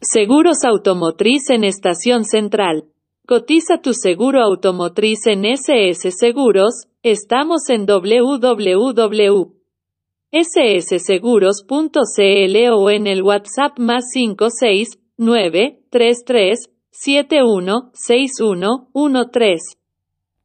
Seguros Automotriz en Estación Central. Cotiza tu seguro automotriz en SS Seguros. Estamos en www.ssseguros.cl o en el WhatsApp más 569 33 71 61